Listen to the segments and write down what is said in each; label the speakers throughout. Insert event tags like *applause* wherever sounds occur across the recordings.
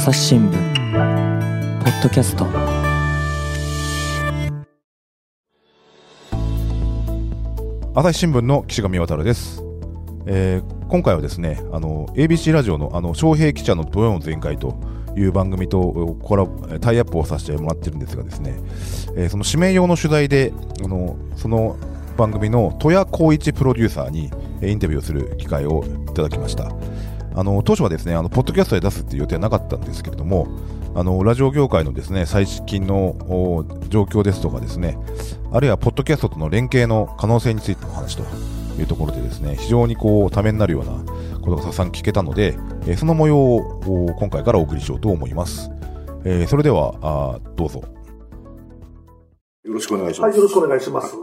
Speaker 1: 朝日新聞ポッドキャスト。
Speaker 2: 朝日新聞の岸上渡です、えー今回はですねあの ABC ラジオのあの昌平記者の土曜の全開という番組とコラボタイアップをさせてもらってるんですがですね、えーその指名用の取材であのその番組の戸谷光一プロデューサーにインタビューをする機会をいただきました。あの当初はですねあのポッドキャストで出すっていう予定はなかったんですけれどもあのラジオ業界のですね最近のお状況ですとかですねあるいはポッドキャストとの連携の可能性についての話というところでですね非常にこうためになるようなことがたくさん聞けたので、えーその模様をお今回からお送りしようと思います、えーそれではあーどうぞ。よろしくお願いし
Speaker 3: はい、よろしくお願いします。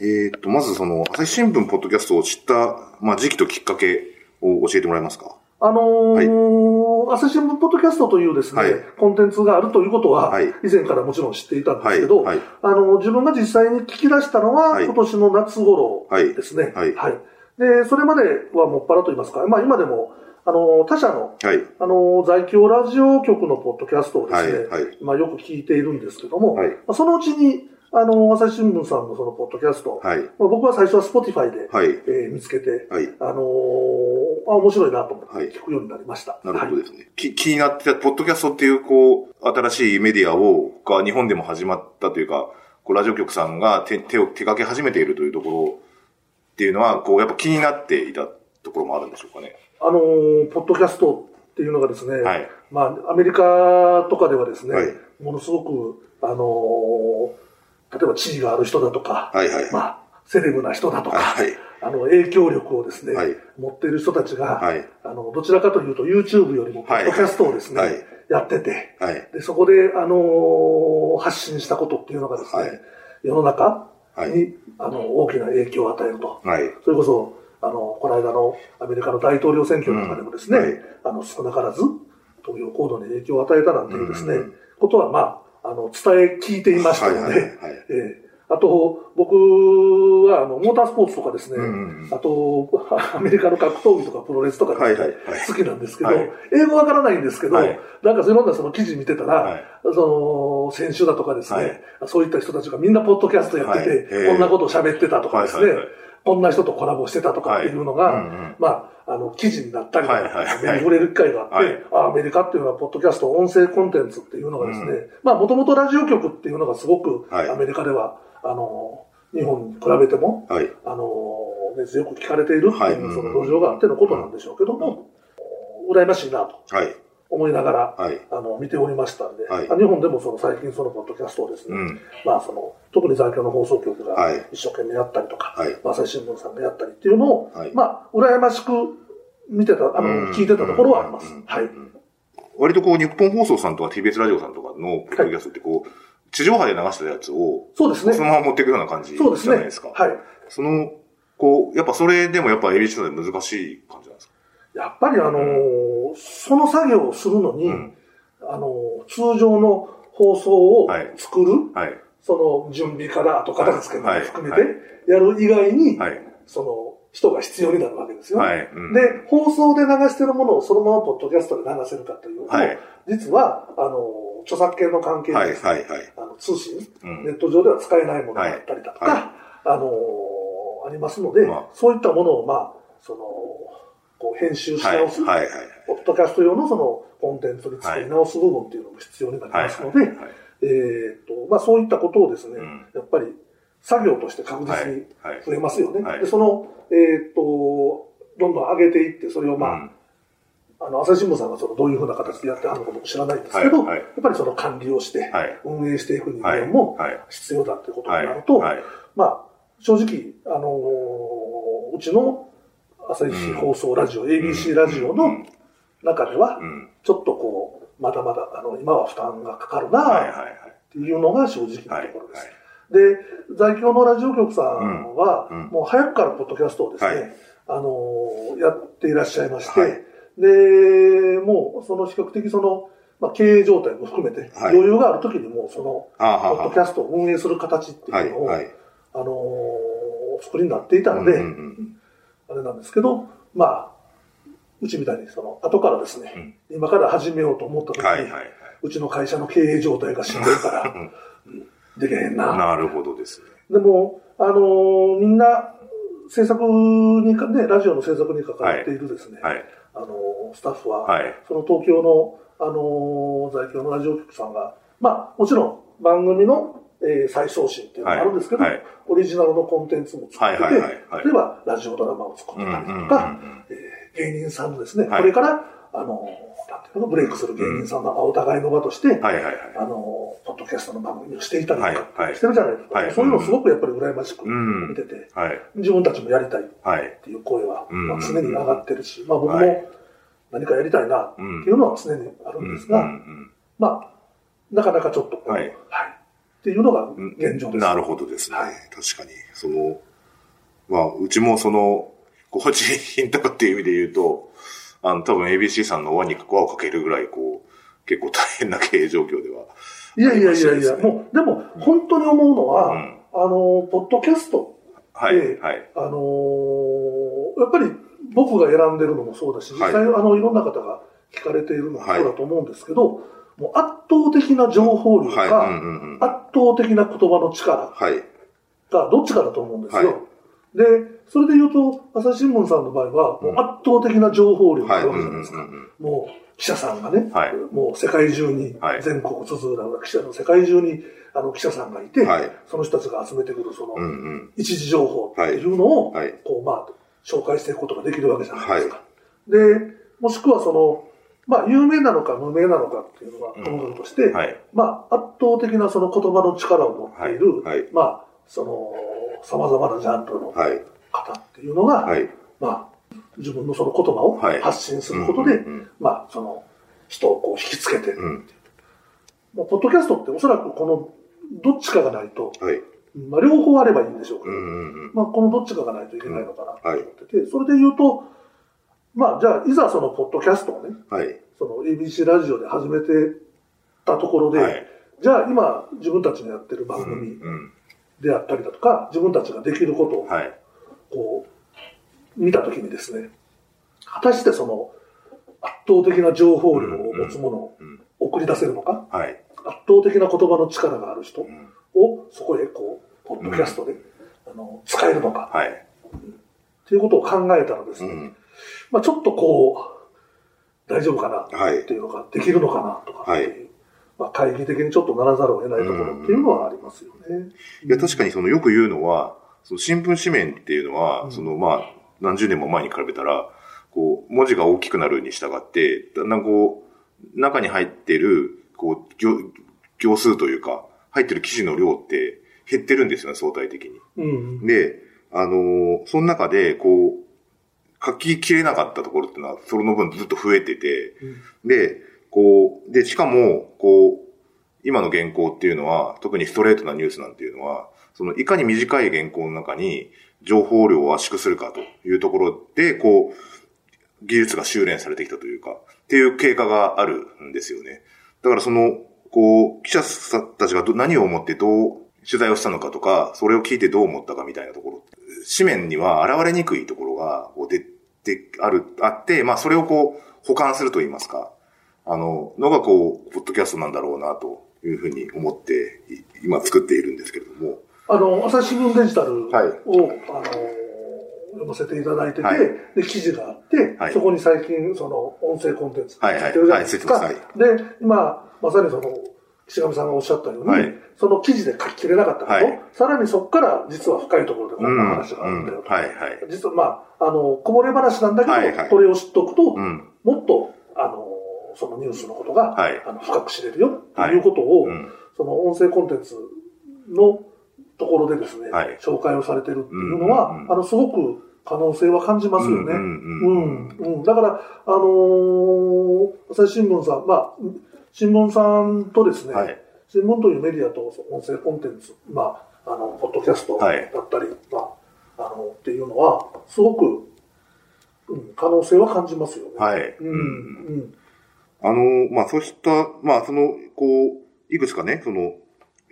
Speaker 2: えーっとまずその朝日新聞ポッドキャストを知った、まあ、時期ときっかけを教えてもらえますか？
Speaker 3: あのー朝日新聞ポッドキャストというですね、
Speaker 2: はい。
Speaker 3: コンテンツがあるということは、
Speaker 2: はい。
Speaker 3: 以前からもちろん知っていたんですけど、
Speaker 2: はい。はい。
Speaker 3: あの、自分が実際に聞き出したのは、
Speaker 2: はい。
Speaker 3: 今年の夏頃
Speaker 2: はい。
Speaker 3: ですね。
Speaker 2: はい。
Speaker 3: で、それまではもっぱらと言いますか、まあ今でも、あの、他社の、
Speaker 2: はい。
Speaker 3: あの、在京ラジオ局のポッドキャストをですね、
Speaker 2: はい。はい。
Speaker 3: まあよく聞いているんですけども、そのうちに、あの、朝日新聞さんのそのポッドキャスト、
Speaker 2: はい。
Speaker 3: まあ僕は最初は Spotify で、
Speaker 2: はい。
Speaker 3: えー見つけて、
Speaker 2: はい。
Speaker 3: あのーあ、面白いなと思って
Speaker 2: はい。
Speaker 3: 聞くようになりました。
Speaker 2: なるほど
Speaker 3: はい。
Speaker 2: ですね。き気になってた、ポッドキャストっていう、こう、新しいメディアを、が日本でも始まったというか、こう、ラジオ局さんが手手を手掛け始めているというところっていうのは、こう、やっぱ気になっていたところもあるんでしょうかね。
Speaker 3: あのーポッドキャストっていうのがですね、
Speaker 2: はい。
Speaker 3: まあ、アメリカとかではですね、
Speaker 2: はい。
Speaker 3: ものすごく、あのー例えば地位がある人だとか、
Speaker 2: はいはい。はい
Speaker 3: まあ、セレブな人だとか、
Speaker 2: はい。
Speaker 3: あの、影響力をですね、
Speaker 2: はい。
Speaker 3: 持っている人たちが、
Speaker 2: はい。
Speaker 3: あの、どちらかというと YouTube よりも、ポッドキャストをですね、
Speaker 2: はい。
Speaker 3: やってて、
Speaker 2: はい。
Speaker 3: で、そこで、あのー発信したことっていうのがですね、
Speaker 2: はい。
Speaker 3: 世の中に、
Speaker 2: はい。
Speaker 3: あの、大きな影響を与えると。
Speaker 2: はい。
Speaker 3: それこそ、あの、この間のアメリカの大統領選挙なんかでもですね、
Speaker 2: うん。はい。
Speaker 3: あの、少なからず投票行動に影響を与えたなんていうですね、
Speaker 2: うん。
Speaker 3: ことは、まあ、あの、伝え聞いていましたので、
Speaker 2: はいはいはい。
Speaker 3: ええ。あと、僕は、あの、モータースポーツとかですね、
Speaker 2: うんうん
Speaker 3: あと、アメリカの格闘技とかプロレスとか
Speaker 2: はいはいはい。
Speaker 3: 好きなんですけど、
Speaker 2: はい。
Speaker 3: 英語わからないんですけど、
Speaker 2: はい。
Speaker 3: なんかいろんなその記事見てたら、
Speaker 2: はい。
Speaker 3: その、選手だとかですね、
Speaker 2: はい。
Speaker 3: そういった人たちがみんなポッドキャストやってて、こんなことを喋ってたとかですね、こんな人とコラボしてたとかっていうのが、
Speaker 2: はいうんうん。
Speaker 3: まあ、あの、記事になったりとか、
Speaker 2: はいはいはい。
Speaker 3: 目に触れる機会があって、
Speaker 2: はい。
Speaker 3: あアメリカっていうのは、ポッドキャスト、音声コンテンツっていうのがですね、
Speaker 2: う
Speaker 3: まあ、もともとラジオ局っていうのがすごく、
Speaker 2: はい。
Speaker 3: アメリカでは、あの、日本に比べても、
Speaker 2: はい。
Speaker 3: あの、根強く聞かれているって
Speaker 2: はい。
Speaker 3: いう、その土壌があってのことなんでしょうけども、羨ましいなと。
Speaker 2: はい。
Speaker 3: 思いながら、
Speaker 2: はい。
Speaker 3: あの、見ておりましたんで、
Speaker 2: はい
Speaker 3: 日本でもその最近そのポッドキャストをですね、
Speaker 2: うん。
Speaker 3: まあその、特に在京の放送局が
Speaker 2: はい
Speaker 3: 一生懸命やったりとか、
Speaker 2: はい。
Speaker 3: 朝日新聞さんがやったりっていうのを、
Speaker 2: はい
Speaker 3: まあ、羨ましく見てた、あの、
Speaker 2: うん
Speaker 3: 聞いてたところはあります。
Speaker 2: うん
Speaker 3: はい。
Speaker 2: 割とこう、日本放送さんとか TBS ラジオさんとかのポッドキャストってこう、地上波で流したやつを、
Speaker 3: そうですね
Speaker 2: そのまま持っていくような感じじ
Speaker 3: そうですね。
Speaker 2: ゃないですか。
Speaker 3: はい。
Speaker 2: その、こう、やっぱそれでもやっぱ ABC ので難しい感じなんですか？
Speaker 3: やっぱりあのーその作業をするのに、
Speaker 2: うん
Speaker 3: あのー通常の放送を
Speaker 2: はい
Speaker 3: 作る、
Speaker 2: はい。
Speaker 3: その準備から後片付けまで含めて
Speaker 2: はい
Speaker 3: やる以外に、
Speaker 2: はい。
Speaker 3: その人が必要になるわけですよ。
Speaker 2: はい。うん
Speaker 3: で、放送で流してるものをそのままポッドキャストで流せるかというと、
Speaker 2: はい
Speaker 3: 実は、あの、著作権の関係で
Speaker 2: はい。はい。はい。
Speaker 3: あの通信、
Speaker 2: うん
Speaker 3: ネット上では使えないものがあったりだとか、
Speaker 2: はいは
Speaker 3: あのありますので、
Speaker 2: まあ
Speaker 3: そういったものを、まあ、その、こう編集し
Speaker 2: はい。
Speaker 3: 直す、
Speaker 2: はい。はい。
Speaker 3: ポッドキャスト用のそのコンテンツに作り直す部分っていうのも必要になり
Speaker 2: はい。
Speaker 3: ますので、
Speaker 2: はい。
Speaker 3: えーっと、まあそういったことをですね、
Speaker 2: うん
Speaker 3: やっぱり作業として確実に
Speaker 2: はい。
Speaker 3: 増えますよね。
Speaker 2: はい
Speaker 3: で、その、えーっと、どんどん上げていって、それをまあ、
Speaker 2: うん
Speaker 3: あの、朝日新聞さんがそのどういうふうな形でやってはるのか僕知らないんですけど、
Speaker 2: はいはい
Speaker 3: やっぱりその管理をして、
Speaker 2: はい。
Speaker 3: 運営していく人
Speaker 2: はい。
Speaker 3: 間も
Speaker 2: はい。
Speaker 3: 必要だってことに
Speaker 2: はい。
Speaker 3: なると、
Speaker 2: はい。
Speaker 3: まあ、正直、あのーうちの朝日放送ラジオ、ABC ラジオの
Speaker 2: うん
Speaker 3: 中では
Speaker 2: う、ん。
Speaker 3: ちょっとこう、まだまだ、あの、今は負担がかかるな。っていうのが正直な
Speaker 2: はい。
Speaker 3: ところです。で、在京のラジオ局さんは、もう早くからポッドキャストをですね、
Speaker 2: はい
Speaker 3: あのーやっていらっしゃいまして、
Speaker 2: はい
Speaker 3: で、もうその比較的その、まあ、経営状態も含めて、
Speaker 2: はい
Speaker 3: 余裕がある時にもうその、
Speaker 2: あ
Speaker 3: ポッドキャストを運営する形って
Speaker 2: はいい。
Speaker 3: うのを、
Speaker 2: はい。
Speaker 3: あのーお作りになっていたので、あれなんですけど、まあ、うちみたいに、その、後からですね、今から始めようと思った時に、
Speaker 2: はいはいはい。
Speaker 3: うちの会社の経営状態がしんどいから、うんできへんな。
Speaker 2: なるほどですね。
Speaker 3: でも、あのーみんな、制作にか、ね、ラジオの制作に関わっているですね、
Speaker 2: はい。
Speaker 3: あのースタッフは、
Speaker 2: はい。
Speaker 3: その東京の、あのー在京のラジオ局さんが、まあ、もちろん番組の、えー再送信っていうのがあるんですけど、
Speaker 2: はい。はい
Speaker 3: オリジナルのコンテンツも作ってて、
Speaker 2: はいはいはいはい。
Speaker 3: 例えばラジオドラマを作ってたりとか、えー芸人さんのですね、
Speaker 2: はい
Speaker 3: これから、あのーなんていうの、ブレイクする芸人さんのお互いの場として、
Speaker 2: はいはいはい。
Speaker 3: あのーポッドキャストの番組をしていたりとか、
Speaker 2: はいはい
Speaker 3: してるじゃないですか。
Speaker 2: はい
Speaker 3: そういうのをすごくやっぱり羨ましく
Speaker 2: うん。
Speaker 3: 見てて、
Speaker 2: はい。
Speaker 3: 自分たちもやりたいっ
Speaker 2: はい。
Speaker 3: ていう声は、
Speaker 2: うん
Speaker 3: まあ、常に上がってるし、まあ僕も
Speaker 2: はい。
Speaker 3: 何かやりたいなっていうのは常にあるんですが、
Speaker 2: うん。うん
Speaker 3: まあ、なかなかちょっとこう、
Speaker 2: はい
Speaker 3: っていうのが
Speaker 2: うん
Speaker 3: 現状です。
Speaker 2: なるほどですね。
Speaker 3: はい
Speaker 2: 確かに。その、まあ、うちもその、ご自身とかっていう意味で言うと、あの、多分 ABC さんの輪に輪をかけるぐらい、こう、結構大変な経営状況では。
Speaker 3: いやいやいやいや、もう、でも、本当に思うのは、
Speaker 2: うん
Speaker 3: あの、ポッドキャスト、
Speaker 2: はい、
Speaker 3: ええ
Speaker 2: はい。
Speaker 3: あのーやっぱり僕が選んでるのもそうだし、実際、
Speaker 2: はい
Speaker 3: あの、いろんな方が聞かれているのもそうだと思うんですけど、もう圧倒的な情報量
Speaker 2: はい、
Speaker 3: か、
Speaker 2: うんうんうん。
Speaker 3: 圧倒的な言葉の力
Speaker 2: はい、
Speaker 3: がどっちかだと思うんですよ。
Speaker 2: はい
Speaker 3: で、それで言うと、朝日新聞さんの場合は、もう圧倒的な情報量があ
Speaker 2: はい、
Speaker 3: る
Speaker 2: うんうん
Speaker 3: わけじゃないですか。
Speaker 2: うん。
Speaker 3: もう記者さんがね、
Speaker 2: はい
Speaker 3: もう世界中に
Speaker 2: はい、
Speaker 3: 全国津々浦々記者の世界中にあの記者さんがいて、
Speaker 2: はい
Speaker 3: その人たちが集めてくるその。一時情報っていうのを、
Speaker 2: はい。
Speaker 3: こうまあ、紹介していくことができるわけじゃないですか。で、もしくはその、まあ、有名なのか無名なのかっていうのは、
Speaker 2: うん
Speaker 3: ともかくとして、
Speaker 2: はい。
Speaker 3: まあ、圧倒的なその言葉の力を持っている、
Speaker 2: はいはい
Speaker 3: まあ、その、様々なジャンルの
Speaker 2: はい。
Speaker 3: 方っていうのが、
Speaker 2: はい。
Speaker 3: まあ、自分のその言葉を
Speaker 2: はい
Speaker 3: 発信することで、
Speaker 2: うんうんうん
Speaker 3: まあ、その、人をこう引きつけて、
Speaker 2: うん。
Speaker 3: まあ、ポッドキャストっておそらくこの、どっちかがないと、
Speaker 2: はい。
Speaker 3: まあ、両方あればいいんでしょうけど、
Speaker 2: うんうんうん。
Speaker 3: まあ、このどっちかがないといけないのかなと
Speaker 2: はい
Speaker 3: 思ってて、それで言うと、まあ、じゃあ、いざそのポッドキャストをね、
Speaker 2: はい。
Speaker 3: その ABC ラジオで始めてたところで、
Speaker 2: はい。
Speaker 3: じゃあ今、自分たちのやってる番
Speaker 2: うん
Speaker 3: 組
Speaker 2: うん。
Speaker 3: であったりだとか、自分たちができることを
Speaker 2: はい。
Speaker 3: こう、見たときにですね、果たしてその、圧倒的な情報量を持つものを
Speaker 2: うん。
Speaker 3: 送り出せるのか、
Speaker 2: はい。
Speaker 3: 圧倒的な言葉の力がある人
Speaker 2: うん
Speaker 3: をそこへこう、ポッドキャストで、あの使えるのか、
Speaker 2: はい。
Speaker 3: っていうことを考えたらですね、
Speaker 2: うん。
Speaker 3: まあちょっとこう、大丈夫かな
Speaker 2: はい
Speaker 3: っていうのができるのかなとか
Speaker 2: はい
Speaker 3: まあ会議的にちょっとならざるを得ないところっていうのはありますよね。
Speaker 2: いや、確かにそのよく言うのは、その新聞紙面っていうのは、
Speaker 3: うん
Speaker 2: そのまあ、何十年も前に比べたら、こう、文字が大きくなるに従って、だんだんこう、中に入ってる、こう、行、行数というか、入ってる記事の量って減ってるんですよね、相対的に。
Speaker 3: うん。
Speaker 2: で、あのーその中で、こう、書ききれなかったところっていうのは、その分ずっと増えてて、で、こう、で、しかも、こう、今の原稿っていうのは、特にストレートなニュースなんていうのは、その、いかに短い原稿の中に、情報量を圧縮するかというところで、こう、技術が修練されてきたというか、っていう経過があるんですよね。だからその、こう、記者さんたちがど何を思ってどう取材をしたのかとか、それを聞いてどう思ったかみたいなところ、紙面には現れにくいところが、出て、ある、あって、まあ、それをこう、保管すると言いますか、あの、のがこう、ポッドキャストなんだろうな、というふうに思って、い今作っているんですけれども。
Speaker 3: あの、朝日新聞デジタルを、
Speaker 2: はい。
Speaker 3: あの、読ませていただいてて、
Speaker 2: はい。
Speaker 3: で、記事があって、
Speaker 2: はい。
Speaker 3: そこに最近、その、音声コンテンツ
Speaker 2: はいはい。
Speaker 3: やってるじゃないですか。
Speaker 2: はい。
Speaker 3: で、今、まさにその、岸上さんがおっしゃったように、
Speaker 2: はい。
Speaker 3: その記事で書ききれなかったこと、
Speaker 2: はい。
Speaker 3: さらにそこから実は深いところでこんな話があるんだよと。
Speaker 2: はいはい。
Speaker 3: 実はまあ、あの、こぼれ話なんだけど、
Speaker 2: はいはい。
Speaker 3: これを知っておくと、
Speaker 2: うん。
Speaker 3: もっと、あの、そのニュースのことが、
Speaker 2: はい。
Speaker 3: あの深く知れるよっていうことを、
Speaker 2: うん。
Speaker 3: その音声コンテンツのところでですね、
Speaker 2: はい。
Speaker 3: 紹介をされてるっていうのは、
Speaker 2: うんうんうん。
Speaker 3: あの、すごく可能性は感じますよね。
Speaker 2: うんうん。
Speaker 3: うんうん。だから、あのー朝日新聞さん、まあ、新聞さんとですね、
Speaker 2: はい。
Speaker 3: 新聞というメディアと音声コンテンツ、まあ、あの、ポッドキャストだ
Speaker 2: はい
Speaker 3: ったり、まあ、あの、っていうのは、すごく、うん、可能性は感じますよね。
Speaker 2: はい。
Speaker 3: うん、うん。
Speaker 2: あの、まあ、そうした、まあ、その、こう、いくつかね、その、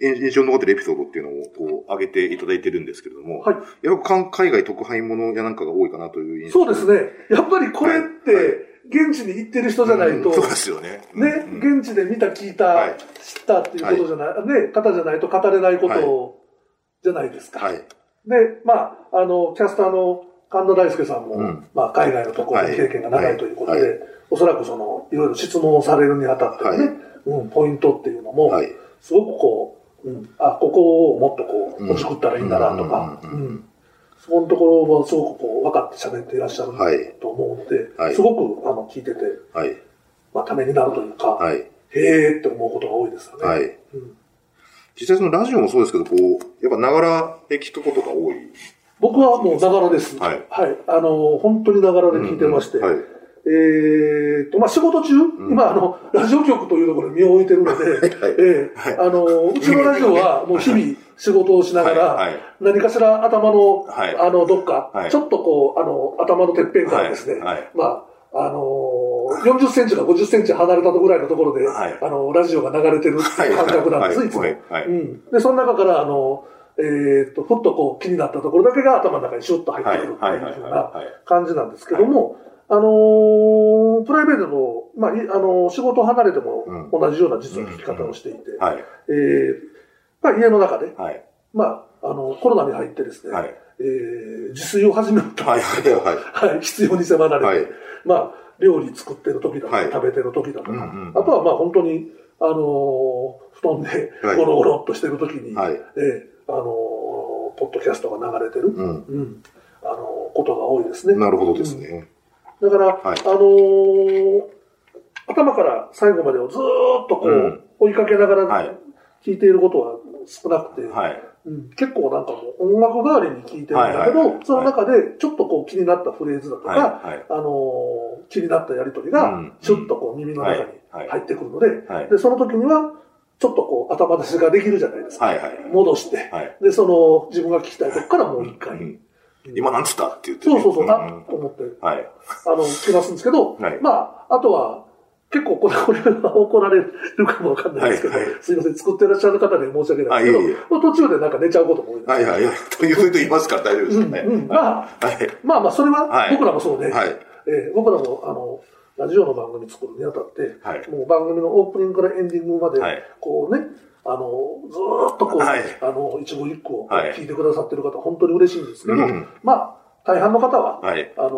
Speaker 2: 印印象に残ってるエピソードっていうのを、こう、挙げていただいてるんですけれども、
Speaker 3: はい。
Speaker 2: やっぱ海外特派員ものやなんかが多いかなという印象
Speaker 3: そうですね。やっぱりこれって、って、現地に行ってる人じゃないと、
Speaker 2: そうですよね。
Speaker 3: ね、
Speaker 2: うん
Speaker 3: 現地で見た、聞いた、
Speaker 2: はい。
Speaker 3: 知ったっていうことじゃない、ね、方じゃないと語れないことじゃないですか。
Speaker 2: はい。
Speaker 3: で、まあ、あの、キャスターの神田大輔さんも、
Speaker 2: うん。
Speaker 3: まあ、海外のところの経験が長いということで、
Speaker 2: はい。は
Speaker 3: おそらくその、いろいろ質問をされるにあたってのね、
Speaker 2: はい。
Speaker 3: うん、ポイントっていうのも、
Speaker 2: はい。
Speaker 3: すごくこう、うん、あ、ここをもっとこう、
Speaker 2: うん。
Speaker 3: ほじくったらいいんだなとか、
Speaker 2: うんうんうん。
Speaker 3: うんそこのところもすごくこう、分かって喋っていらっしゃる
Speaker 2: はい
Speaker 3: と思うので、
Speaker 2: はい
Speaker 3: すごく、あの、聞いてて、
Speaker 2: はい。
Speaker 3: まあ、ためになるというか、
Speaker 2: はい。
Speaker 3: へーって思うことが多いですよね。
Speaker 2: はい。
Speaker 3: うん
Speaker 2: 実際そのラジオもそうですけど、こう、やっぱながらで聞くことが多い。
Speaker 3: 僕はもうながらです。
Speaker 2: はい
Speaker 3: あの、本当にながらで聞いてまして。
Speaker 2: うんうんはい。
Speaker 3: えーと、まあ、仕事中、
Speaker 2: ん。
Speaker 3: 今、あの、ラジオ局というところに身を置いてるので、*laughs*
Speaker 2: はい
Speaker 3: ええあの、うちのラジオはもう日々仕事をしながら、
Speaker 2: はいはい。
Speaker 3: 何かしら頭の、
Speaker 2: はい。
Speaker 3: あの、どっか、
Speaker 2: はい。
Speaker 3: ちょっとこう、あの、頭のてっぺんからですね、まあ、あの40センチか50センチ離れたとぐらいのところで、
Speaker 2: はい。
Speaker 3: あの、ラジオが流れてるっていう感覚なんです、
Speaker 2: はい
Speaker 3: い。つも。うん。で、その中から、あの、えーっと、ふっとこう気になったところだけが頭の中にシュッと入ってくるっていうふうな
Speaker 2: はい。
Speaker 3: 感じなんですけども、あのープライベートの、まあ、いあのー仕事を離れても
Speaker 2: うん
Speaker 3: 同じような実の聞き方をしていて、
Speaker 2: はい。
Speaker 3: えーまあ、家の中で、
Speaker 2: はい。
Speaker 3: まあ、あの、コロナに入ってですね、
Speaker 2: はい。
Speaker 3: えー自炊を始めると、
Speaker 2: はい。はい。はい。
Speaker 3: はい、必要に迫られて、
Speaker 2: はい
Speaker 3: まあ、料理作ってる時だとか、
Speaker 2: はい
Speaker 3: 食べてる時だとか、
Speaker 2: うんうん
Speaker 3: あとはまあ本当に、あのー布団で
Speaker 2: はい
Speaker 3: ゴロゴロっとしてる時に、
Speaker 2: はい
Speaker 3: えーあのーポッドキャストが流れてる、
Speaker 2: うん。
Speaker 3: うんあのーことが多いですね。
Speaker 2: なるほどですね。
Speaker 3: だから、
Speaker 2: はい
Speaker 3: あのー頭から最後までをずーっとこう、
Speaker 2: うん
Speaker 3: 追いかけながら
Speaker 2: はい
Speaker 3: 聞いていることは少なくて、
Speaker 2: はい。
Speaker 3: うん結構なんかもう音楽代わりに聞いてるんだけど、
Speaker 2: はいはいはい
Speaker 3: その中でちょっとこう気になったフレーズだとか、
Speaker 2: はい。はい。
Speaker 3: あのー気になったやりとりが
Speaker 2: うん、
Speaker 3: ちょっとこう耳の中に
Speaker 2: はい
Speaker 3: 入ってくるので、
Speaker 2: はい
Speaker 3: で、その時には、ちょっとこう頭出しができるじゃないですか。
Speaker 2: はい。はい。
Speaker 3: 戻して、
Speaker 2: はい。
Speaker 3: で、その自分が聞きたいとこからもう一回。
Speaker 2: うん今なんつったって言ってね。
Speaker 3: そうそうそう、
Speaker 2: ん
Speaker 3: あと思って、
Speaker 2: はい。
Speaker 3: あの、聞き出すんですけど、
Speaker 2: はい
Speaker 3: まあ、あとは、結構これ、これは怒られるかもわかんないですけど、
Speaker 2: はいはい
Speaker 3: すいません、作ってらっしゃる方で申し訳ないですけど、
Speaker 2: あいえいえ
Speaker 3: まあ途中でなんか寝ちゃうことも多いです。
Speaker 2: はい。はい。はい。というふうに言いますから大丈夫です
Speaker 3: うん。うんまあ、
Speaker 2: はい。
Speaker 3: まあまあ、それは
Speaker 2: はい
Speaker 3: 僕らもそうで、
Speaker 2: はい。
Speaker 3: えー僕らも、あの、ラジオの番組作るにあたって、
Speaker 2: はい
Speaker 3: もう番組のオープニングからエンディングまで、
Speaker 2: はい
Speaker 3: こうね、あの、ずーっとこう、
Speaker 2: はい
Speaker 3: あの、一語一句を
Speaker 2: はい
Speaker 3: 聞いてくださってる方、本当に嬉しいんですけど、
Speaker 2: うん
Speaker 3: まあ、大半の方は、
Speaker 2: はい。
Speaker 3: あの、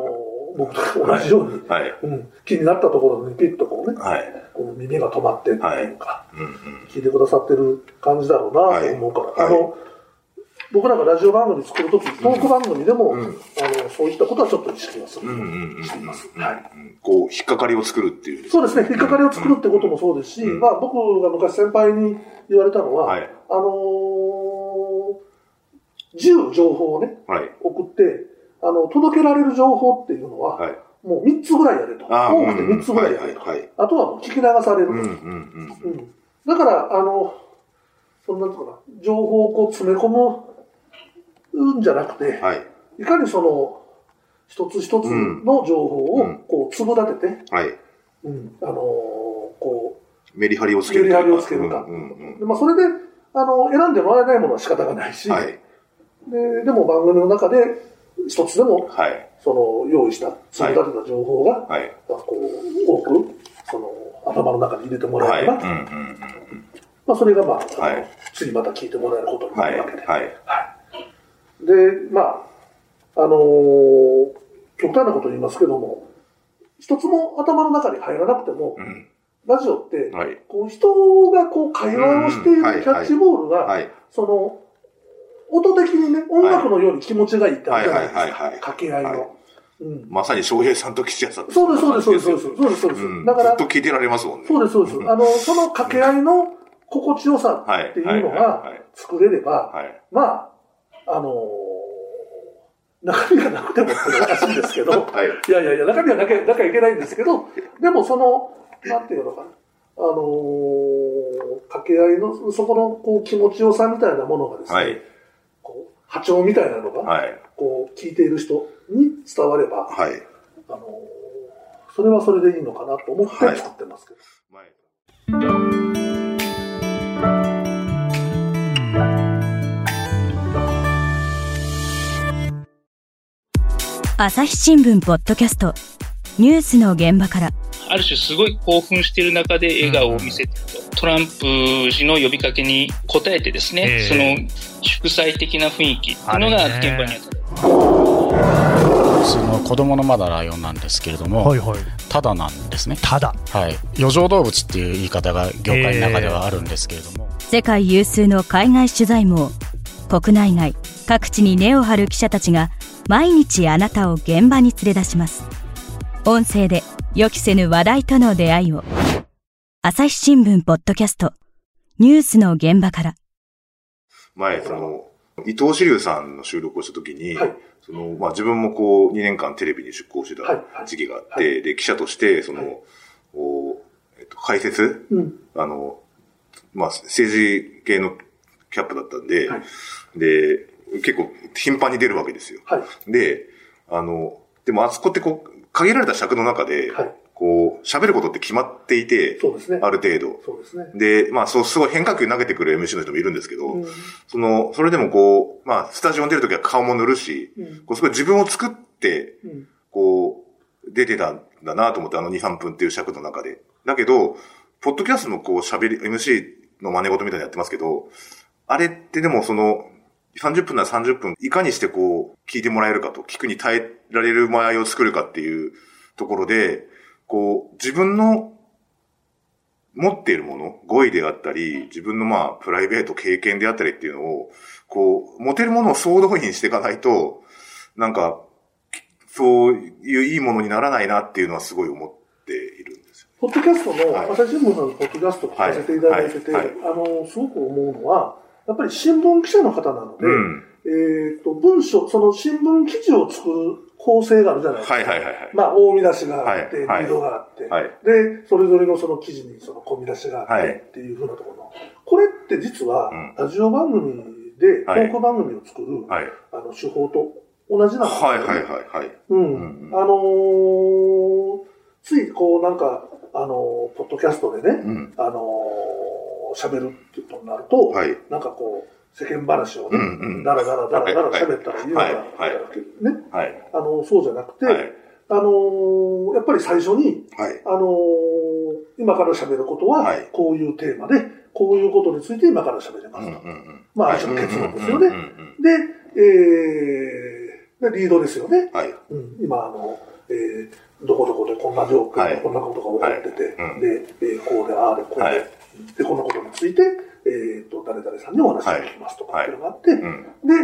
Speaker 3: 僕と同じように、
Speaker 2: はい。
Speaker 3: うん、気になったところにピッとこうね、
Speaker 2: はい。
Speaker 3: こう耳が止まってっていうか、
Speaker 2: うんうん。
Speaker 3: 聞いてくださってる感じだろうなと思うから、
Speaker 2: はい
Speaker 3: あの、僕らがラジオ番組作るとき、トーク番組でも、
Speaker 2: うん
Speaker 3: あの、そういったことはちょっと意識はする。
Speaker 2: うんうん
Speaker 3: います。
Speaker 2: うん
Speaker 3: はい。
Speaker 2: こう、引っかかりを作るっていう。
Speaker 3: そうですね、引っかかりを作るってこともそうですし、
Speaker 2: うん
Speaker 3: まあ僕が昔先輩に言われたのは、
Speaker 2: はい
Speaker 3: あのー、10情報をね、
Speaker 2: はい。
Speaker 3: 送って、あの、届けられる情報っていうのは、
Speaker 2: はい。
Speaker 3: もう3つぐらいやれと。多くて3つぐらいやれと。
Speaker 2: はい。はい。
Speaker 3: あとはもう聞き流されると。
Speaker 2: うんうんうん。
Speaker 3: うんだから、あの、そんなんていうかな、情報をこう詰め込むんじゃなくて、
Speaker 2: はい。
Speaker 3: いかにその、一つ一つの情報を
Speaker 2: うん
Speaker 3: こう粒立てて、
Speaker 2: はい。
Speaker 3: うんあのーこ
Speaker 2: メリハリをつける
Speaker 3: メリハリをつけるか
Speaker 2: うんうん
Speaker 3: う、でまあ、それで、あの、選んでもらえないものは仕方がないし、
Speaker 2: うん。はい。
Speaker 3: ででも番組の中で一つでも、
Speaker 2: はい。
Speaker 3: その、用意した、粒立てた情報が、
Speaker 2: はい。
Speaker 3: こう、多く、その、頭の中に入れてもら
Speaker 2: はい。
Speaker 3: えれば、
Speaker 2: うんうん
Speaker 3: まあ、それがまあ、
Speaker 2: はい
Speaker 3: 次また聞いてもらえることに
Speaker 2: うん。はい。
Speaker 3: なるわけで。
Speaker 2: はい。
Speaker 3: で、まあ、あのー極端なこと言いますけども、一つも頭の中に入らなくても、
Speaker 2: うん。
Speaker 3: ラジオって、
Speaker 2: はい。
Speaker 3: こう人がこう会話をしているキャッチボールが、
Speaker 2: はい。
Speaker 3: その、音的にね、音楽のように気持ちがいいってあるじゃないですか。掛け合い
Speaker 2: はい
Speaker 3: の。うん
Speaker 2: まさに翔平さんと吉谷さんと
Speaker 3: そうです、そうです、そうです、そうです、そうです、そうだから
Speaker 2: ずっと、聞いてられますもんね。
Speaker 3: そうです、そうです。あの、その掛け合いの心地よさ
Speaker 2: はい。
Speaker 3: っていうのが
Speaker 2: い
Speaker 3: 作れれば、
Speaker 2: はい。
Speaker 3: まあ、あのー中身がなくてもおかしいんですけど、*laughs*
Speaker 2: はい。
Speaker 3: いやいやいや、中身はなきゃなきゃいけないんですけど、でもその、なんていうのかな、あのー掛け合いの、そこのこう気持ちよさみたいなものがですね、
Speaker 2: はい。
Speaker 3: こう波長みたいなのが、
Speaker 2: はい。
Speaker 3: こう聞いている人に伝われば、
Speaker 2: はい。
Speaker 3: あのーそれはそれでいいのかなと思って
Speaker 2: はい
Speaker 3: 作ってますけど。
Speaker 2: 前
Speaker 4: 朝日新聞ポッドキャストニュースの現場から
Speaker 5: ある種すごい興奮している中で笑顔を見せてると、トランプ氏の呼びかけに応えてですね、
Speaker 6: ええ
Speaker 5: その祝祭的な雰囲気っていうのが現場にあった。
Speaker 7: その子供のまだライオンなんですけれども、
Speaker 6: はいはい。
Speaker 7: ただなんですね。
Speaker 6: ただ。
Speaker 7: はい。余剰動物っていう言い方が業界の中ではあるんですけれども、
Speaker 4: 世界有数の海外取材網国内外各地に根を張る記者たちが毎日あなたを現場に連れ出します。音声で予期せぬ話題との出会いを。朝日新聞ポッドキャスト。ニュースの現場から。
Speaker 2: 前、その、伊藤志龍さんの収録をしたときに、
Speaker 3: はい。
Speaker 2: その、まあ、自分もこう、2年間テレビに出向して
Speaker 3: はい。
Speaker 2: た時期があって、で、記者として、その、
Speaker 3: はい。
Speaker 2: こうえっと、解説、
Speaker 3: うん。
Speaker 2: あの、まあ、政治系のキャップだったんで、
Speaker 3: はい。
Speaker 2: で、結構頻繁に出るわけですよ。
Speaker 3: はい。
Speaker 2: で、あの、でもあそこってこう、限られた尺の中で、
Speaker 3: はい
Speaker 2: こう、喋ることって決まっていて、
Speaker 3: そうですね。
Speaker 2: ある程度。
Speaker 3: そうですね。
Speaker 2: で、まあ、そう、すごい変化球投げてくる MC の人もいるんですけど、
Speaker 3: うん
Speaker 2: その、それでもこう、まあ、スタジオに出るときは顔も塗るし、
Speaker 3: うん
Speaker 2: こうすごい自分を作って、
Speaker 3: うん
Speaker 2: こう、出てたんだなと思って、あの2、3分っていう尺の中で。だけど、ポッドキャストのこう喋り、MC の真似事みたいなのやってますけど、あれってでもその、30分なら30分、いかにしてこう、聞いてもらえるかと、聞くに耐えられる間合いを作るかっていうところで、こう、自分の持っているもの、語彙であったり、自分のまあ、プライベート経験であったりっていうのを、こう、持てるものを総動員していかないと、なんか、そういういいものにならないなっていうのはすごい思っているんですよ。
Speaker 3: ポッドキャスト
Speaker 2: はい。
Speaker 3: の、朝日新聞さんのポッドキャスト聞かせていただいてて、
Speaker 2: はい。はい。
Speaker 3: あの、すごく思うのは、やっぱり新聞記者の方なので、
Speaker 2: うん。
Speaker 3: えっ、と、文章、その新聞記事を作る構成があるじゃないですか。
Speaker 2: はいはいはいはい。
Speaker 3: まあ、大見出しがあって、
Speaker 2: はいはい
Speaker 3: リードがあって、
Speaker 2: はい
Speaker 3: で、それぞれのその記事にその込み出しがあって、
Speaker 2: はい
Speaker 3: っていうふうなところの。これって実は
Speaker 2: うん、
Speaker 3: ラジオ番組で、ト
Speaker 2: はい
Speaker 3: ーク番組を作る、
Speaker 2: はい。
Speaker 3: あの、手法と同じなんですよ、
Speaker 2: はいはいはいはい。
Speaker 3: うん。
Speaker 2: うん
Speaker 3: あのーついこうなんか、あのーポッドキャストでね、
Speaker 2: うん。
Speaker 3: あのー喋るっていうことになると、
Speaker 2: はい。
Speaker 3: なんかこう、世間話をね、だらだらだらだら
Speaker 2: はい
Speaker 3: 喋ったらいいのかな、
Speaker 2: はいはい
Speaker 3: ね、
Speaker 2: はい。
Speaker 3: あのそうじゃなくて、
Speaker 2: はい。
Speaker 3: あのーやっぱり最初に、
Speaker 2: はい。
Speaker 3: あのー今から喋ることは
Speaker 2: はい、
Speaker 3: こういうテーマで、こういうことについて今から喋りますと。
Speaker 2: うんうんうん。
Speaker 3: まあ
Speaker 2: はい
Speaker 3: 一種の結論ですよねで、えー、でリードですよね。
Speaker 2: はい。
Speaker 3: うん、今あの、えー、どこどこでこんな状況、
Speaker 2: はい
Speaker 3: こんなことが起こってて、
Speaker 2: はいうん
Speaker 3: で、えーこうで、ああで、こうで、
Speaker 2: はい
Speaker 3: で、こんなことについて、えー、と、誰々さんにお話を聞きますとかっていうのがあって、
Speaker 2: うん。
Speaker 3: で、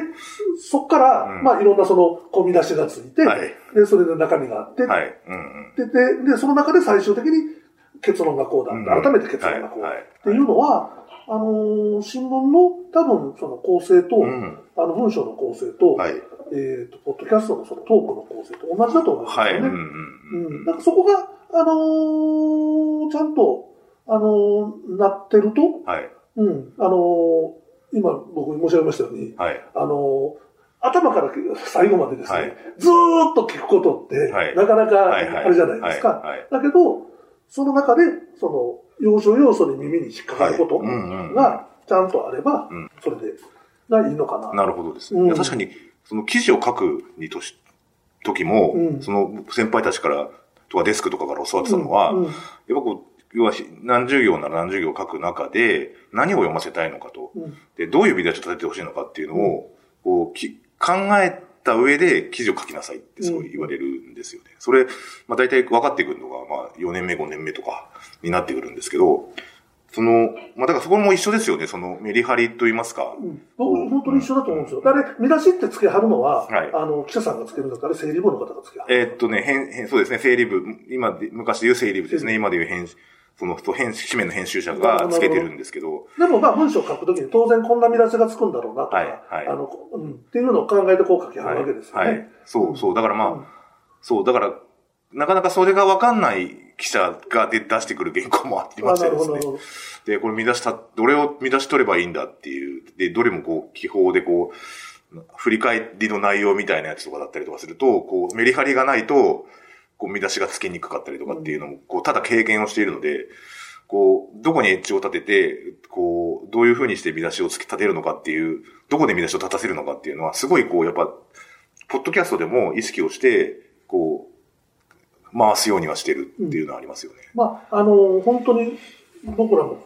Speaker 3: そっから、
Speaker 2: うん
Speaker 3: まあ、いろんなその、込み出しがついて、
Speaker 2: はい
Speaker 3: で、それで中身があって、
Speaker 2: はい。うんうん。
Speaker 3: でで、で、その中で最終的に結論がこうだ、
Speaker 2: うん
Speaker 3: 改めて結論がこうっていうのは、あのー新聞の多分その構成と、
Speaker 2: うん。
Speaker 3: あの文章の構成と、
Speaker 2: はい。
Speaker 3: えっ、と、ポッドキャストのそのトークの構成と同じだと思うんですよ
Speaker 2: はい。
Speaker 3: ね。
Speaker 2: うんうん
Speaker 3: からそこが、あのーちゃんと、あのーなってると、
Speaker 2: はい。
Speaker 3: うん、あのー今僕申し上げましたように、
Speaker 2: はい。
Speaker 3: あのー頭から最後までですね、
Speaker 2: はい。
Speaker 3: ずーっと聞くことって、
Speaker 2: はい。
Speaker 3: なかなか。あれじゃないですか。だけど、その中で、その、要所要素に耳に引っかかることがちゃんとあれば
Speaker 2: うん、
Speaker 3: それで、がいいのかな。
Speaker 2: なるほどですね。確かに、その記事を書くにとし、時も、
Speaker 3: うん。
Speaker 2: その先輩たちから、とかデスクとかから教わってたのは、
Speaker 3: うん。うん。
Speaker 2: やっぱこう、要は何十行なら何十行書く中で、何を読ませたいのかと、
Speaker 3: うん。
Speaker 2: で、どういうビデオを立ててほしいのかっていうのを、こうき考えた上で記事を書きなさいってすごい言われるんですよね。それ、まあ大体分かってくるのが、まあ4年目、5年目とかになってくるんですけど、その、まあだからそこも一緒ですよね、そのメリハリと言いますか。
Speaker 3: うん。僕、本当に一緒だと思うんですよ。あれ、見出しってつけはるのは、
Speaker 2: はい。
Speaker 3: あの、記者さんがつけるんだったら、整理部の方がつけはる。
Speaker 2: えーっとね、編、編、そうですね、整理部、今で、昔で言う整理部ですね、今で言う編、その、編、紙面の編集者がつけてるんですけど、
Speaker 3: でも、まあ、文章を書くときに当然こんな見出しがつくんだろうなとか、
Speaker 2: はいはい
Speaker 3: あの、うん、っていうのを考えてこう書きはるわけですよね。
Speaker 2: はい。そう、そう。だからまあ、
Speaker 3: うん
Speaker 2: そう、だから、なかなかそれがわかんない記者がで出してくる原稿もありま
Speaker 3: あ
Speaker 2: してですね。で、これ見出した、どれを見出し取ればいいんだっていう、で、どれもこう、記法でこう、振り返りの内容みたいなやつとかだったりとかすると、こう、メリハリがないと、こう、見出しがつけにくかったりとかっていうのも、こう、ただ経験をしているので、こう、どこにエッジを立てて、こう、どういうふうにして見出しをつけ立てるのかっていう、どこで見出しを立たせるのかっていうのは、すごいこう、やっぱ、ポッドキャストでも意識をして、こう、回すようにはしてるっていうのはありますよね。
Speaker 3: まあ、あの、本当に僕らも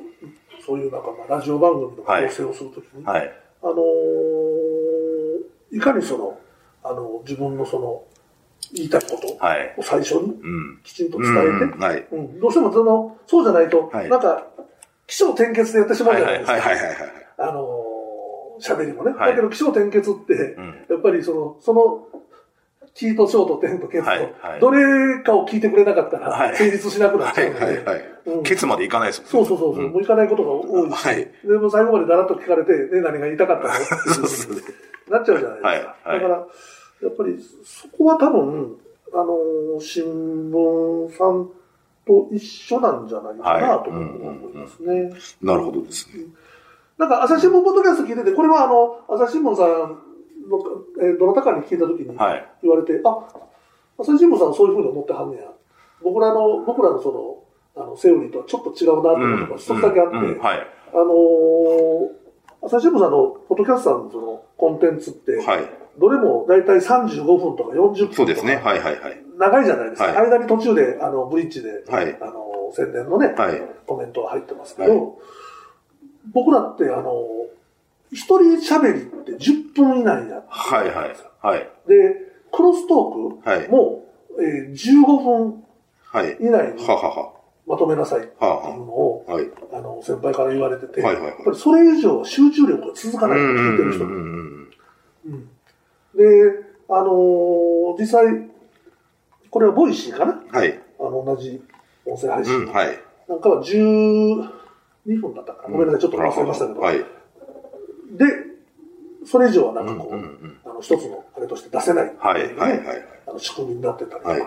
Speaker 3: そういうなんか、まあ、ラジオ番組の構成をするときに、
Speaker 2: はい。
Speaker 3: あのいかにその、あの、自分のその、言いたいこと？
Speaker 2: はい。
Speaker 3: を最初に？
Speaker 2: うん。
Speaker 3: きちんと
Speaker 2: う
Speaker 3: 伝えて、どうしてもその、そうじゃないと、
Speaker 2: はい。
Speaker 3: なんか、気象転結でやってしまうじゃないですか。あの喋りもね。
Speaker 2: はい。
Speaker 3: だけど、気象転結って、
Speaker 2: うん。
Speaker 3: やっぱりその、その、キーとショーと点とケツと、どれかを聞いてくれなかったら、
Speaker 2: はい。
Speaker 3: 成立しなくなっ
Speaker 2: はい。
Speaker 3: ちゃうので。
Speaker 2: ケツまでいかないですもん
Speaker 3: そうそうそうそう、
Speaker 2: ん。
Speaker 3: もういかないことが多いし、
Speaker 2: はい。
Speaker 3: でも最後までだらっと聞かれて、ね、何が言いたかったの？*laughs* なっちゃうじゃないですか。だから、やっぱりそこは多分、あのー新聞さんと一緒なんじゃないかなと思いますね。
Speaker 2: なるほどですね。
Speaker 3: なんか、朝日新聞ポッドキャスト聞いてて、これはあの、朝日新聞さんの、えーどなたかに聞いたときに
Speaker 2: はい。
Speaker 3: 言われて、あ、朝日新聞さんはそういうふうに思ってはんねや。僕らの、僕らのその、あの、セオリーとはちょっと違うなと思うところが一つだけあって、
Speaker 2: うんうんはい。
Speaker 3: あのー朝日新聞さんのポッドキャストさんのそのコンテンツって、
Speaker 2: はい。
Speaker 3: どれも大体35分とか40分とか、
Speaker 2: そうですね。はいはいはい。
Speaker 3: 長いじゃないですか。
Speaker 2: はい
Speaker 3: 間に途中で、あの、ブリッジで、
Speaker 2: はい
Speaker 3: あの、宣伝のね、
Speaker 2: はい。
Speaker 3: コメントが入ってますけど、
Speaker 2: は
Speaker 3: 僕らって、あの、一人喋りって10分以内やって
Speaker 2: はいはい。はい。
Speaker 3: で、クロストー
Speaker 2: はい
Speaker 3: クも、えー15分
Speaker 2: はい。
Speaker 3: 以内に
Speaker 2: ははは。
Speaker 3: まとめなさいっていう
Speaker 2: は
Speaker 3: のを、
Speaker 2: は。はい。
Speaker 3: あの、先輩から言われてて、
Speaker 2: はいはいはい
Speaker 3: やっぱりそれ以上集中力が続かない、
Speaker 2: うん
Speaker 3: 聞いてる人に。
Speaker 2: うんうん
Speaker 3: うんで、あのー実際、これは Voicy かな？
Speaker 2: うん。はい。
Speaker 3: あの、同じ音声配信。
Speaker 2: うん。はい。
Speaker 3: なんかは12分だったかな？ごめんなさい、ちょっと忘れましたけど。
Speaker 2: はい。
Speaker 3: で、それ以上はなんかこう、
Speaker 2: うんうんうん
Speaker 3: あの、一つのあれとして出せない、
Speaker 2: はい。はい。はい。
Speaker 3: あの仕組みになってたりとか。
Speaker 2: はい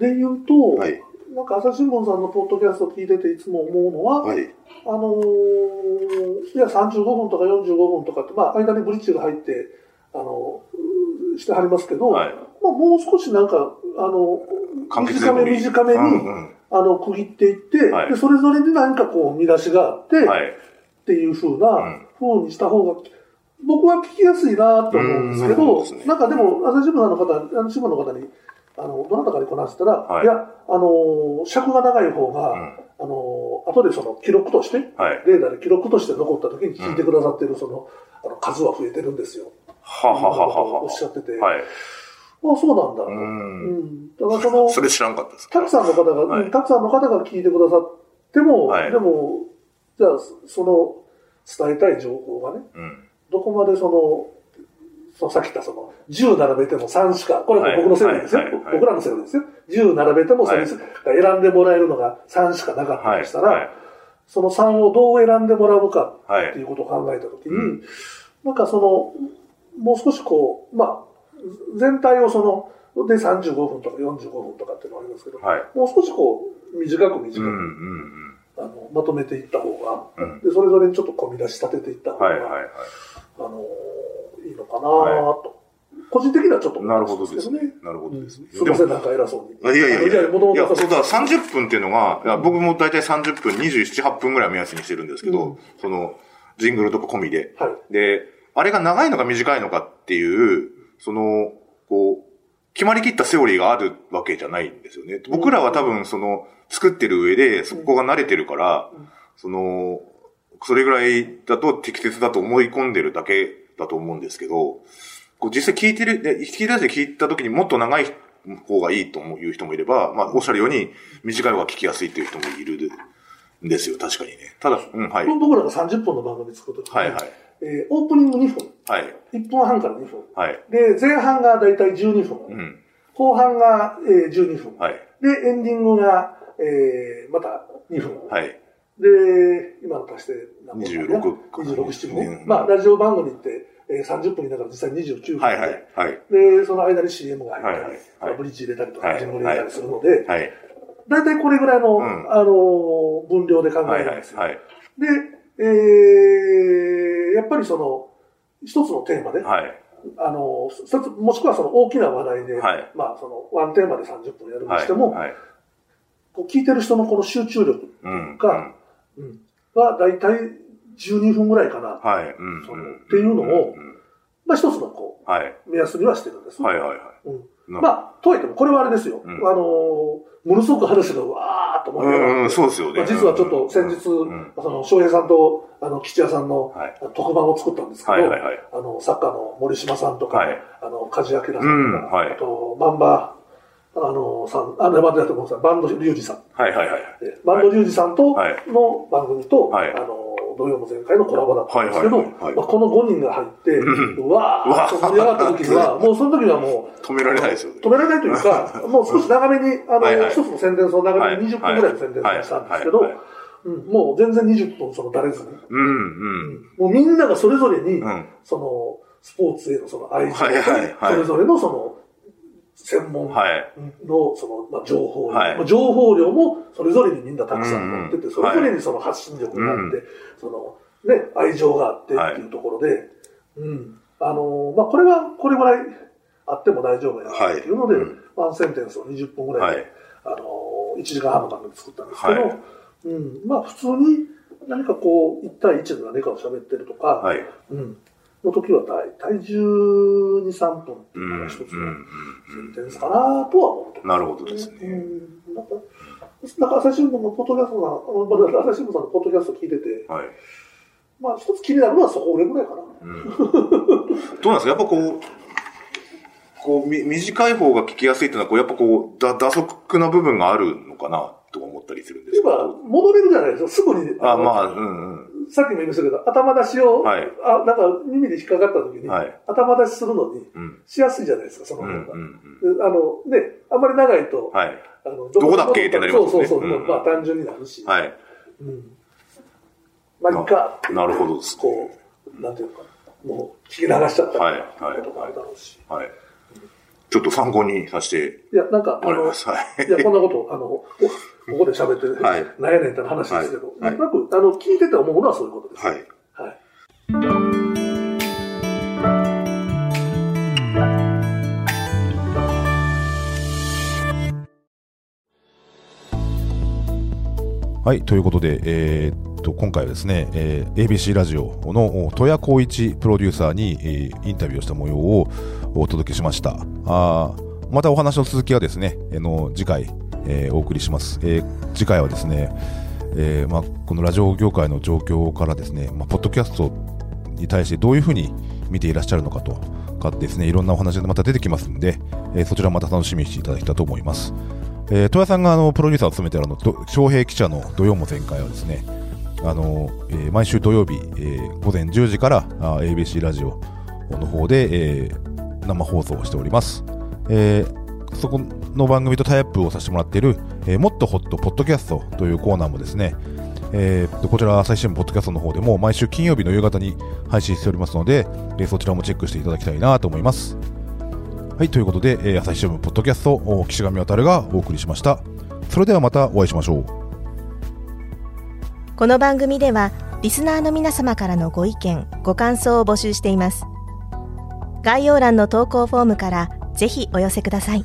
Speaker 3: で言うと、
Speaker 2: はい。
Speaker 3: なんか朝日新聞さんのポッドキャストを聞いてていつも思うのは、
Speaker 2: はい。
Speaker 3: あのーいや、35分とか45分とかって、まあ、間にブリッジが入って、あのーしてはりますけど、
Speaker 2: はい。
Speaker 3: まあ、もう少しなんか、あの、短め短めに、
Speaker 2: うんうん
Speaker 3: あの、区切っていって、
Speaker 2: はい
Speaker 3: で、それぞれに何かこう、見出しがあって、
Speaker 2: はい。
Speaker 3: っていう風
Speaker 2: う
Speaker 3: なん風にした方が、僕は聞きやすいなと思うんですけど、
Speaker 2: ですね
Speaker 3: なんかでも、朝日新聞の方、新聞の方に、あの、どなたかにこなしたら、
Speaker 2: はい
Speaker 3: い、や、あの、尺が長い方が、
Speaker 2: うん
Speaker 3: あの、後でその記録として、
Speaker 2: はい。
Speaker 3: レーダーで記録として残った時に聞いてくださってるその、あの数は増えてるんですよ。
Speaker 2: ははははは。
Speaker 3: おっしゃってて、
Speaker 2: はい。
Speaker 3: あそうなんだと。
Speaker 2: う。
Speaker 3: うんん。だからその、
Speaker 2: それ知らんかったです。
Speaker 3: たくさんの方が、
Speaker 2: はい
Speaker 3: うんたくさんの方が聞いてくださっても、
Speaker 2: はい
Speaker 3: でも、じゃあ、その、伝えたい情報がね、
Speaker 2: うん。
Speaker 3: どこまでその、そのさっき言ったその、10並べても3しか、これは僕のセオリーですよ。
Speaker 2: はいはいはい
Speaker 3: 僕らのセオリーですよ。10並べてもそれしか選んでもらえるのが3しかなかった
Speaker 2: はい。
Speaker 3: としたら、
Speaker 2: はい。
Speaker 3: その3をどう選んでもらうか
Speaker 2: はい
Speaker 3: っていうことを考えたときに、
Speaker 2: うん
Speaker 3: なんかその、もう少しこう、まあ、全体をその、で35分とか45分とかっていうのがありますけど、
Speaker 2: はい。
Speaker 3: もう少しこう、短く短く、
Speaker 2: うんうん
Speaker 3: あのまとめていった方が、
Speaker 2: うん。うん。
Speaker 3: で、それぞれにちょっと込み出し立てていった方が、
Speaker 2: はいはいはい。
Speaker 3: あのいいのかなと、個人的にはちょっと思
Speaker 2: ないる
Speaker 3: ま
Speaker 2: ほどですね。なるほ
Speaker 3: うん
Speaker 2: どですね。
Speaker 3: すみません、なんか偉そうに。
Speaker 2: あいやいやいや。
Speaker 3: もとも
Speaker 2: いや、
Speaker 3: と
Speaker 2: そうだ、30分っていうのが、いや僕も大体30分、27、8分ぐらいを目安にしてるんですけど、
Speaker 3: うん
Speaker 2: その、ジングルとか込みで。
Speaker 3: はい。
Speaker 2: で、あれが長いのか短いのかっていう、その、こう、決まりきったセオリーがあるわけじゃないんですよね。僕らは多分、その、作ってる上で、そこが慣れてるから、
Speaker 3: うん
Speaker 2: その、それぐらいだと適切だと思い込んでるだけだと思うんですけど、こう実際聞いてる、で聞き出して聞いた時にもっと長い方がいいという人もいれば、まあ、おっしゃるように短い方が聞きやすいという人もいるんですよ、確かにね。ただ、うん、はい。
Speaker 3: 僕らが30分の番組作るときに、
Speaker 2: はいはい。
Speaker 3: えーオープニング2分、
Speaker 2: はい。
Speaker 3: 1分半から2分。
Speaker 2: はい。
Speaker 3: で、前半がだいたい12分、
Speaker 2: うん。
Speaker 3: 後半が、えー12分、
Speaker 2: はい。
Speaker 3: で、エンディングが、えーまた2分。
Speaker 2: はい。
Speaker 3: で、今の足して何分かな
Speaker 2: 26
Speaker 3: 26、7分。
Speaker 2: うん
Speaker 3: まあ、ラジオ番組って、えー30分にながら実際29分で、
Speaker 2: はいはい。はい。
Speaker 3: で、その間に CM が入ったり、
Speaker 2: はいはいはい
Speaker 3: ブリッジ入れたりとか、
Speaker 2: はい
Speaker 3: ジングル入れたりするので、
Speaker 2: はい。
Speaker 3: 大体これぐらいの、
Speaker 2: うん
Speaker 3: あの、分量で考
Speaker 2: はい。はい
Speaker 3: えるんです。よ。
Speaker 2: はい。
Speaker 3: で、えー、やっぱりその、一つのテーマで、
Speaker 2: はい。
Speaker 3: あの、もしくはその大きな話題で、
Speaker 2: はい
Speaker 3: まあその、ワンテーマで30分やるに
Speaker 2: はい。
Speaker 3: しても、
Speaker 2: はい。
Speaker 3: こう聞いてる人のこの集中力
Speaker 2: うん。
Speaker 3: がうんは大体12分ぐらいかな。
Speaker 2: はい。うん。
Speaker 3: そのっていうのを
Speaker 2: ん
Speaker 3: まあ一つのこ
Speaker 2: はい。
Speaker 3: う、目安にはしてるんです。
Speaker 2: はいはいはい。
Speaker 3: うん
Speaker 8: な
Speaker 3: まあ、とはいっても、これはあれですよ。
Speaker 8: うん。
Speaker 3: あのーものすごく話がわーっと盛り上がって、
Speaker 8: うんうん、そうですよね。
Speaker 3: まあ、実はちょっと先日、
Speaker 8: ん
Speaker 3: その、翔平さんと、あの、吉谷さんの、
Speaker 8: はい。
Speaker 3: 特番を作ったんですけど、
Speaker 8: はいはいはい。
Speaker 3: あの、作家の森島さんとか、
Speaker 8: はい。
Speaker 3: あの、梶明さんとか、
Speaker 8: うんはい。
Speaker 3: あと、バンバあの、さん、あの、バンドやってごめんなさい、バンドリュウジさん。
Speaker 8: はいはいはい。
Speaker 3: えバンドリュウジさんと
Speaker 8: はい。
Speaker 3: の番組と、
Speaker 8: はい。
Speaker 3: あの、土曜の前回のコラボだったんですけど、この5人が入って、
Speaker 8: う
Speaker 3: うわーっと盛り上がった時には、*laughs* もうその時にはもう、
Speaker 8: 止められないですよね。
Speaker 3: 止められないというか、*laughs* もう少し長めに、あの、
Speaker 8: はいはい。
Speaker 3: 一つの宣伝その長めに20分ぐらいの宣伝をしたんですけどうんもう全然20分そのだれずに、
Speaker 8: うんうん。
Speaker 3: もうみんながそれぞれに、
Speaker 8: うん。
Speaker 3: その、スポーツへのその愛情と、
Speaker 8: はいはいはい。
Speaker 3: それぞれのその、専門
Speaker 8: はい。
Speaker 3: のその、まあ、情報、
Speaker 8: はい
Speaker 3: まあ情報量もそれぞれにみんなたくさん持ってて、
Speaker 8: うんうん
Speaker 3: それぞれにその発信力があって、
Speaker 8: う
Speaker 3: その、ね、愛情があってっていうところで、うん。あのーまあ、これはこれぐらいあっても大丈夫やなっていうので、
Speaker 8: はいうん
Speaker 3: ワンセンテンスを20分ぐらいで、
Speaker 8: はい
Speaker 3: あのー、1時間半の番組作ったんですけど、
Speaker 8: はい
Speaker 3: うん。まあ、普通に何かこう、1対1で何かを喋ってるとか、
Speaker 8: はい。
Speaker 3: うん。の時は大体12、3分っていう
Speaker 8: うん。
Speaker 3: のが一つの
Speaker 8: うん。
Speaker 3: センテンスかなとは思って
Speaker 8: なるほどですね。
Speaker 3: うんなんか、朝日新聞のポッドキャストが、あの朝日新聞さんのポッドキャスト聞いてて、
Speaker 8: はい。
Speaker 3: まあ一つ気になるのはそこぐらいかな。
Speaker 8: う *laughs* んどうなんですか？やっぱこう、こう、み、短い方が聞きやすいっていうのは、こう、やっぱこう、だ、打足な部分があるのかな、とか思ったりするんですけ
Speaker 3: 今
Speaker 8: ど。、
Speaker 3: 戻れるじゃないですか、すぐに。
Speaker 8: あ、
Speaker 3: の
Speaker 8: まあ、うんうん。
Speaker 3: さっきも言いましたけど、頭出しを、
Speaker 8: はい
Speaker 3: あ、なんか耳で引っかかった時に、
Speaker 8: はい
Speaker 3: 頭出しするのに、
Speaker 8: うん。
Speaker 3: しやすいじゃないですか、その
Speaker 8: うん
Speaker 3: 方が。
Speaker 8: うん
Speaker 3: であの、ね、あんまり長いと、
Speaker 8: うん。はい。
Speaker 3: あの
Speaker 8: どこだっけ？ってなりますね
Speaker 3: そうそうそう、
Speaker 8: うん
Speaker 3: まあ単純になるし。
Speaker 8: はい。
Speaker 3: うん。まあ、いいかっていう
Speaker 8: なるほどですね
Speaker 3: こう、なんていうのかな、もう聞き流しちゃったり
Speaker 8: はいはい
Speaker 3: こともあるだろうし。
Speaker 8: はい。ちょっと参考にさせて
Speaker 3: いや、なんか、あの。
Speaker 8: はい。
Speaker 3: いや、こんなこと、あの、おここで喋って、
Speaker 8: はい
Speaker 3: なんやねんって話ですけど、
Speaker 8: はい
Speaker 3: なんとなく、あの、聞いてて思うのはそういうことです。
Speaker 8: はい。
Speaker 3: はい。
Speaker 8: はい、ということで、えーっと、今回はですね、えー ABC ラジオの戸谷光一プロデューサーに、えーインタビューをした模様をお届けしました。あーまたお話の続きはですね、あの次回、えーお送りします。えー次回はですね、えーまあ、このラジオ業界の状況からですね、まあ、ポッドキャストに対してどういうふうに見ていらっしゃるのかとかですね、いろんなお話がまた出てきますんで、えーそちらまた楽しみにしていただきたいと思います。えー、戸谷さんがあのプロデューサーを務めているあの翔平記者の土曜も前回はですね、あのえー毎週土曜日、えー午前10時からあ ABC ラジオの方で、えー生放送をしております。えーそこの番組とタイアップをさせてもらっている、えーもっとホットポッドキャストというコーナーもですね、えーとこちら朝日新聞ポッドキャストの方でも毎週金曜日の夕方に配信しておりますので、えーそちらもチェックしていただきたいなと思います。はい、ということで、えー朝日新聞ポッドキャスト、お岸上渡がお送りしました。それではまたお会いしましょう。
Speaker 6: この番組ではリスナーの皆様からのご意見ご感想を募集しています概要欄の投稿フォームからぜひお寄せください